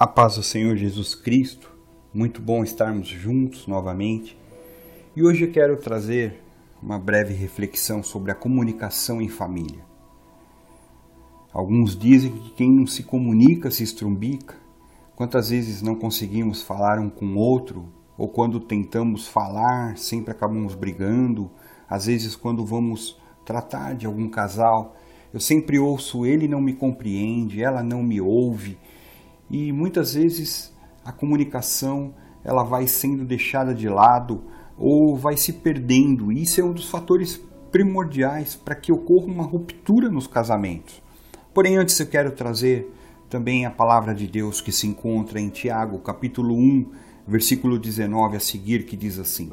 A paz do Senhor Jesus Cristo, muito bom estarmos juntos novamente. E hoje eu quero trazer uma breve reflexão sobre a comunicação em família. Alguns dizem que quem não se comunica se estrumbica. Quantas vezes não conseguimos falar um com o outro, ou quando tentamos falar, sempre acabamos brigando. Às vezes, quando vamos tratar de algum casal, eu sempre ouço ele não me compreende, ela não me ouve e muitas vezes a comunicação ela vai sendo deixada de lado ou vai se perdendo. E isso é um dos fatores primordiais para que ocorra uma ruptura nos casamentos. Porém, antes eu quero trazer também a palavra de Deus que se encontra em Tiago, capítulo 1, versículo 19 a seguir, que diz assim: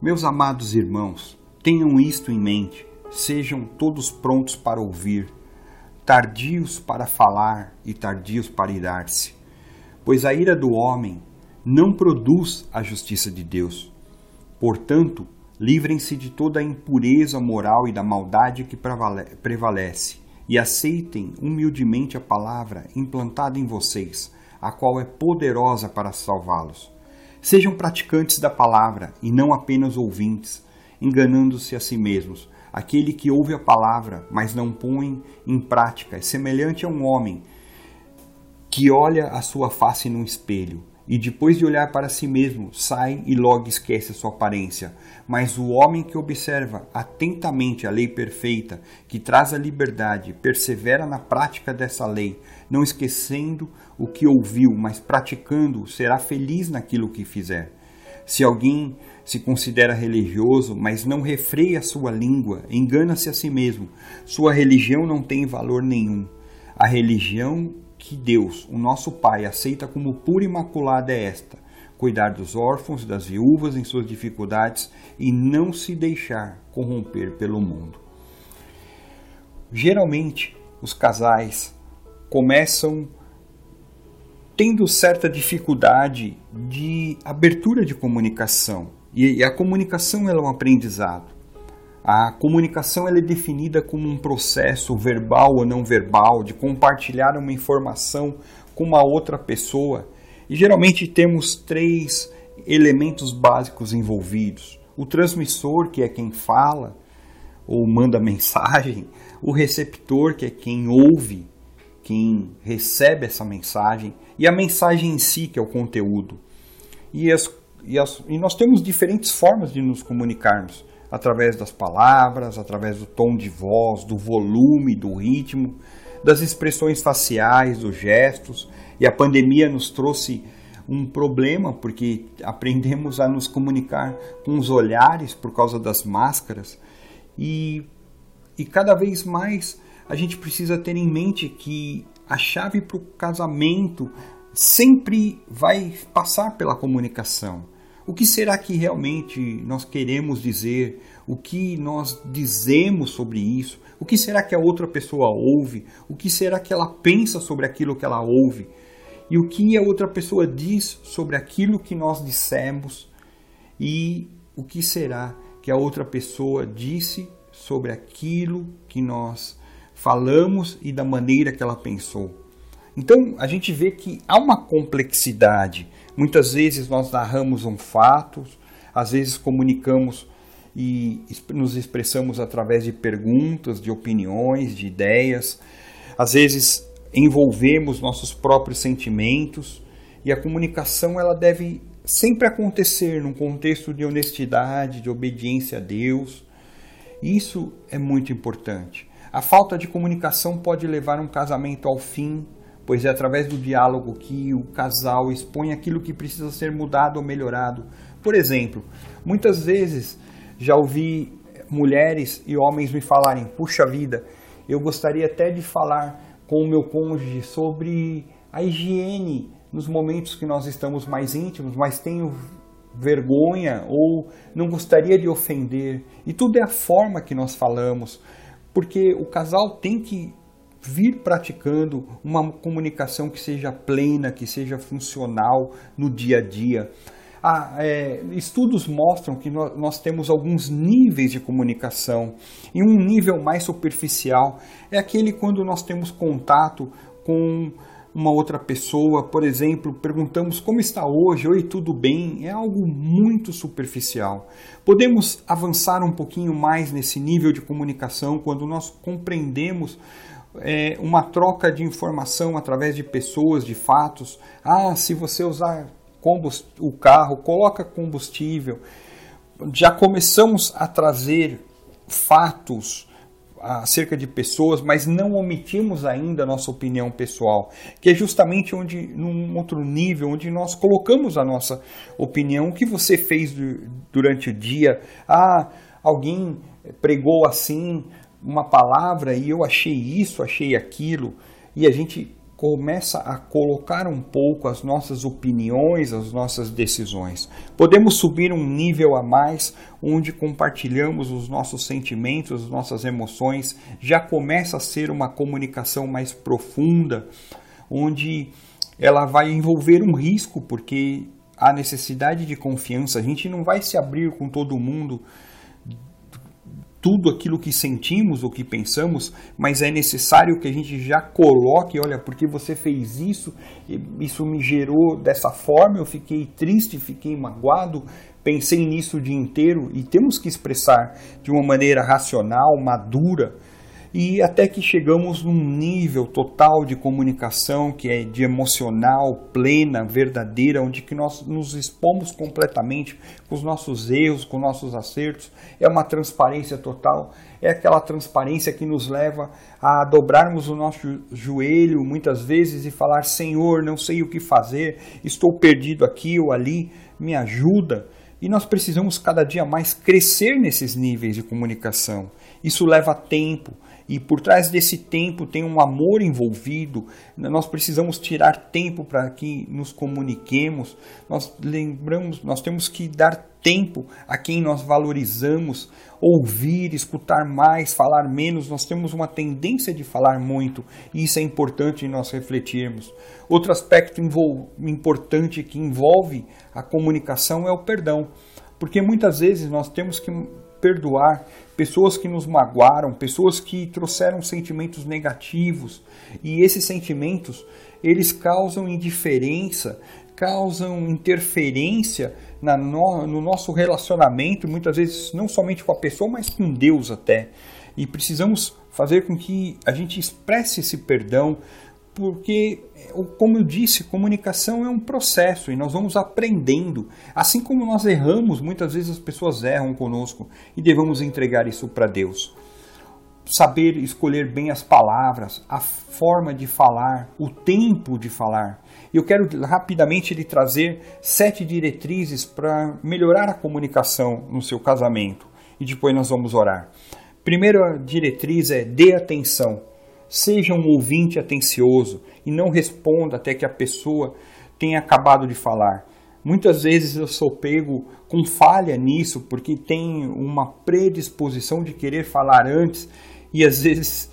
Meus amados irmãos, tenham isto em mente, sejam todos prontos para ouvir tardios para falar e tardios para irar-se. Pois a ira do homem não produz a justiça de Deus. Portanto, livrem-se de toda a impureza moral e da maldade que prevalece, e aceitem humildemente a palavra implantada em vocês, a qual é poderosa para salvá-los. Sejam praticantes da palavra e não apenas ouvintes, enganando-se a si mesmos Aquele que ouve a palavra, mas não põe em prática, é semelhante a um homem que olha a sua face no espelho e depois de olhar para si mesmo, sai e logo esquece a sua aparência. Mas o homem que observa atentamente a lei perfeita, que traz a liberdade, persevera na prática dessa lei, não esquecendo o que ouviu, mas praticando, será feliz naquilo que fizer. Se alguém se considera religioso, mas não refreia sua língua, engana-se a si mesmo. Sua religião não tem valor nenhum. A religião que Deus, o nosso Pai, aceita como pura e imaculada é esta: cuidar dos órfãos, das viúvas em suas dificuldades e não se deixar corromper pelo mundo. Geralmente, os casais começam tendo certa dificuldade de abertura de comunicação. E a comunicação é um aprendizado. A comunicação é definida como um processo verbal ou não verbal de compartilhar uma informação com uma outra pessoa. E geralmente temos três elementos básicos envolvidos: o transmissor, que é quem fala ou manda mensagem, o receptor, que é quem ouve quem recebe essa mensagem e a mensagem em si, que é o conteúdo. E, as, e, as, e nós temos diferentes formas de nos comunicarmos, através das palavras, através do tom de voz, do volume, do ritmo, das expressões faciais, dos gestos. E a pandemia nos trouxe um problema porque aprendemos a nos comunicar com os olhares por causa das máscaras e, e cada vez mais a gente precisa ter em mente que a chave para o casamento sempre vai passar pela comunicação. O que será que realmente nós queremos dizer? O que nós dizemos sobre isso? O que será que a outra pessoa ouve? O que será que ela pensa sobre aquilo que ela ouve? E o que a outra pessoa diz sobre aquilo que nós dissemos? E o que será que a outra pessoa disse sobre aquilo que nós falamos e da maneira que ela pensou. Então a gente vê que há uma complexidade. Muitas vezes nós narramos um fato, às vezes comunicamos e nos expressamos através de perguntas, de opiniões, de ideias. Às vezes envolvemos nossos próprios sentimentos e a comunicação ela deve sempre acontecer num contexto de honestidade, de obediência a Deus. Isso é muito importante. A falta de comunicação pode levar um casamento ao fim, pois é através do diálogo que o casal expõe aquilo que precisa ser mudado ou melhorado. Por exemplo, muitas vezes já ouvi mulheres e homens me falarem: puxa vida, eu gostaria até de falar com o meu cônjuge sobre a higiene nos momentos que nós estamos mais íntimos, mas tenho vergonha ou não gostaria de ofender. E tudo é a forma que nós falamos porque o casal tem que vir praticando uma comunicação que seja plena, que seja funcional no dia a dia. Ah, é, estudos mostram que nós, nós, temos alguns níveis de comunicação e um nível mais superficial é aquele quando nós temos contato com uma outra pessoa, por exemplo, perguntamos como está hoje, oi, tudo bem, é algo muito superficial. Podemos avançar um pouquinho mais nesse nível de comunicação quando nós compreendemos é, uma troca de informação através de pessoas, de fatos. Ah, se você usar o carro, coloca combustível. Já começamos a trazer fatos acerca de pessoas, mas não omitimos ainda a nossa opinião pessoal, que é justamente onde, num outro nível, onde nós colocamos a nossa opinião, o que você fez durante o dia, ah, alguém pregou assim uma palavra e eu achei isso, achei aquilo, e a gente começa a colocar um pouco as nossas opiniões, as nossas decisões. Podemos subir um nível a mais, onde compartilhamos os nossos sentimentos, as nossas emoções, já começa a ser uma comunicação mais profunda, onde ela vai envolver um risco, porque há necessidade de confiança. A gente não vai se abrir com todo mundo tudo aquilo que sentimos ou que pensamos, mas é necessário que a gente já coloque, olha, porque você fez isso, isso me gerou dessa forma, eu fiquei triste, fiquei magoado, pensei nisso o dia inteiro. E temos que expressar de uma maneira racional, madura, e até que chegamos num nível total de comunicação que é de emocional, plena, verdadeira, onde que nós nos expomos completamente com os nossos erros, com nossos acertos. É uma transparência total, é aquela transparência que nos leva a dobrarmos o nosso joelho muitas vezes e falar: Senhor, não sei o que fazer, estou perdido aqui ou ali, me ajuda. E nós precisamos cada dia mais crescer nesses níveis de comunicação. Isso leva tempo, e por trás desse tempo tem um amor envolvido. Nós precisamos tirar tempo para que nos comuniquemos. Nós lembramos, nós temos que dar tempo a quem nós valorizamos, ouvir, escutar mais, falar menos. Nós temos uma tendência de falar muito e isso é importante nós refletirmos. Outro aspecto importante que envolve a comunicação é o perdão, porque muitas vezes nós temos que perdoar pessoas que nos magoaram, pessoas que trouxeram sentimentos negativos. E esses sentimentos, eles causam indiferença, causam interferência na no, no nosso relacionamento, muitas vezes não somente com a pessoa, mas com Deus até. E precisamos fazer com que a gente expresse esse perdão, porque, como eu disse, comunicação é um processo e nós vamos aprendendo. Assim como nós erramos, muitas vezes as pessoas erram conosco e devemos entregar isso para Deus. Saber escolher bem as palavras, a forma de falar, o tempo de falar. Eu quero rapidamente lhe trazer sete diretrizes para melhorar a comunicação no seu casamento e depois nós vamos orar. Primeira diretriz é dê atenção. Seja um ouvinte atencioso e não responda até que a pessoa tenha acabado de falar. Muitas vezes eu sou pego com falha nisso, porque tem uma predisposição de querer falar antes e às vezes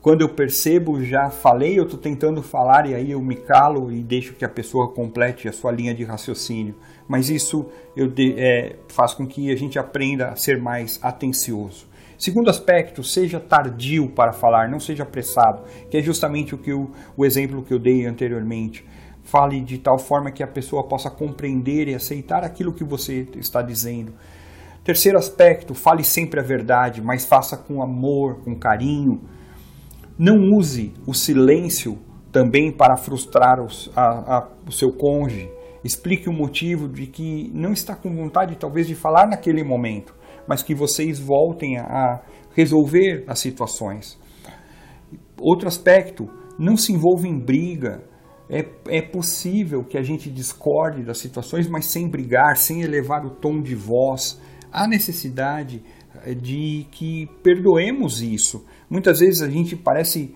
quando eu percebo já falei, eu estou tentando falar e aí eu me calo e deixo que a pessoa complete a sua linha de raciocínio. Mas isso eu de, é, faz com que a gente aprenda a ser mais atencioso. Segundo aspecto, seja tardio para falar, não seja apressado, que é justamente o, que eu, o exemplo que eu dei anteriormente. Fale de tal forma que a pessoa possa compreender e aceitar aquilo que você está dizendo. Terceiro aspecto, fale sempre a verdade, mas faça com amor, com carinho. Não use o silêncio também para frustrar os, a, a, o seu cônjuge. Explique o motivo de que não está com vontade, talvez, de falar naquele momento mas que vocês voltem a resolver as situações. Outro aspecto, não se envolva em briga. É, é possível que a gente discorde das situações, mas sem brigar, sem elevar o tom de voz. Há necessidade eh, de que perdoemos isso. Muitas vezes a gente parece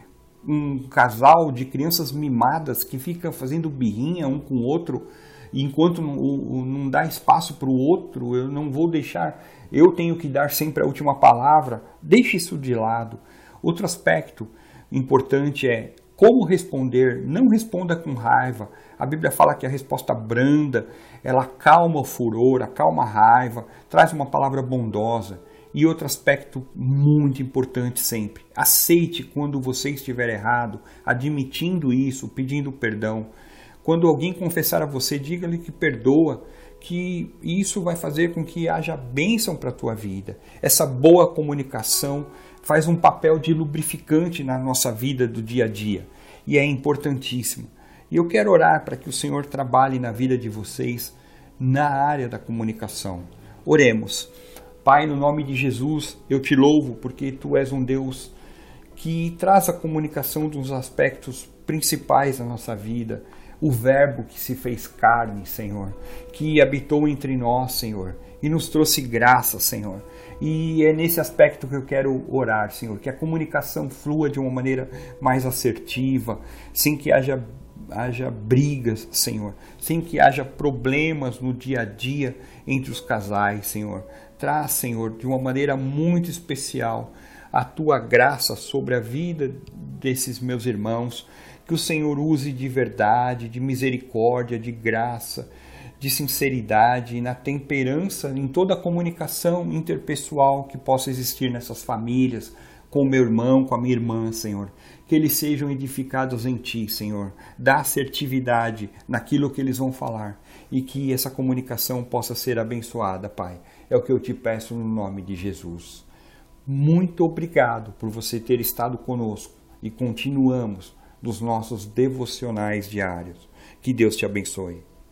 um casal de crianças mimadas que fica fazendo birrinha um com o outro, e enquanto não, dá espaço para o outro, eu não vou deixar eu tenho que dar sempre a última palavra. Deixe isso de lado. Outro aspecto importante é como responder. Não responda com raiva. A Bíblia fala que a resposta branda, ela calma o furor, acalma a raiva, traz uma palavra bondosa. E outro aspecto muito importante sempre: aceite quando você estiver errado, admitindo isso, pedindo perdão. Quando alguém confessar a você, diga-lhe que perdoa, que isso vai fazer com que haja bênção para a tua vida. Essa boa comunicação faz um papel de lubrificante na nossa vida do dia a dia e é importantíssimo. E eu quero orar para que o Senhor trabalhe na vida de vocês na área da comunicação. Oremos. Pai, no nome de Jesus, eu te louvo porque tu és um Deus que traz a comunicação dos aspectos principais da nossa vida. O Verbo que se fez carne, Senhor, que habitou entre nós, Senhor, e nos trouxe graça, Senhor. E é nesse aspecto que eu quero orar, Senhor, que a comunicação flua de uma maneira mais assertiva, sem que haja haja brigas, Senhor, sem que haja problemas no dia a dia entre os casais, Senhor. Traz, Senhor, de uma maneira muito especial a tua graça sobre a vida desses meus irmãos. Que o Senhor use de verdade, de misericórdia, de graça, de sinceridade, na temperança, em toda a comunicação interpessoal que possa existir nessas famílias, com o meu irmão, com a minha irmã, Senhor. Que eles sejam edificados em Ti, Senhor. Dá assertividade naquilo que eles vão falar e que essa comunicação possa ser abençoada, Pai. É o que eu te peço no nome de Jesus. Muito obrigado por você ter estado conosco e continuamos nos nossos devocionais diários. Que Deus te abençoe.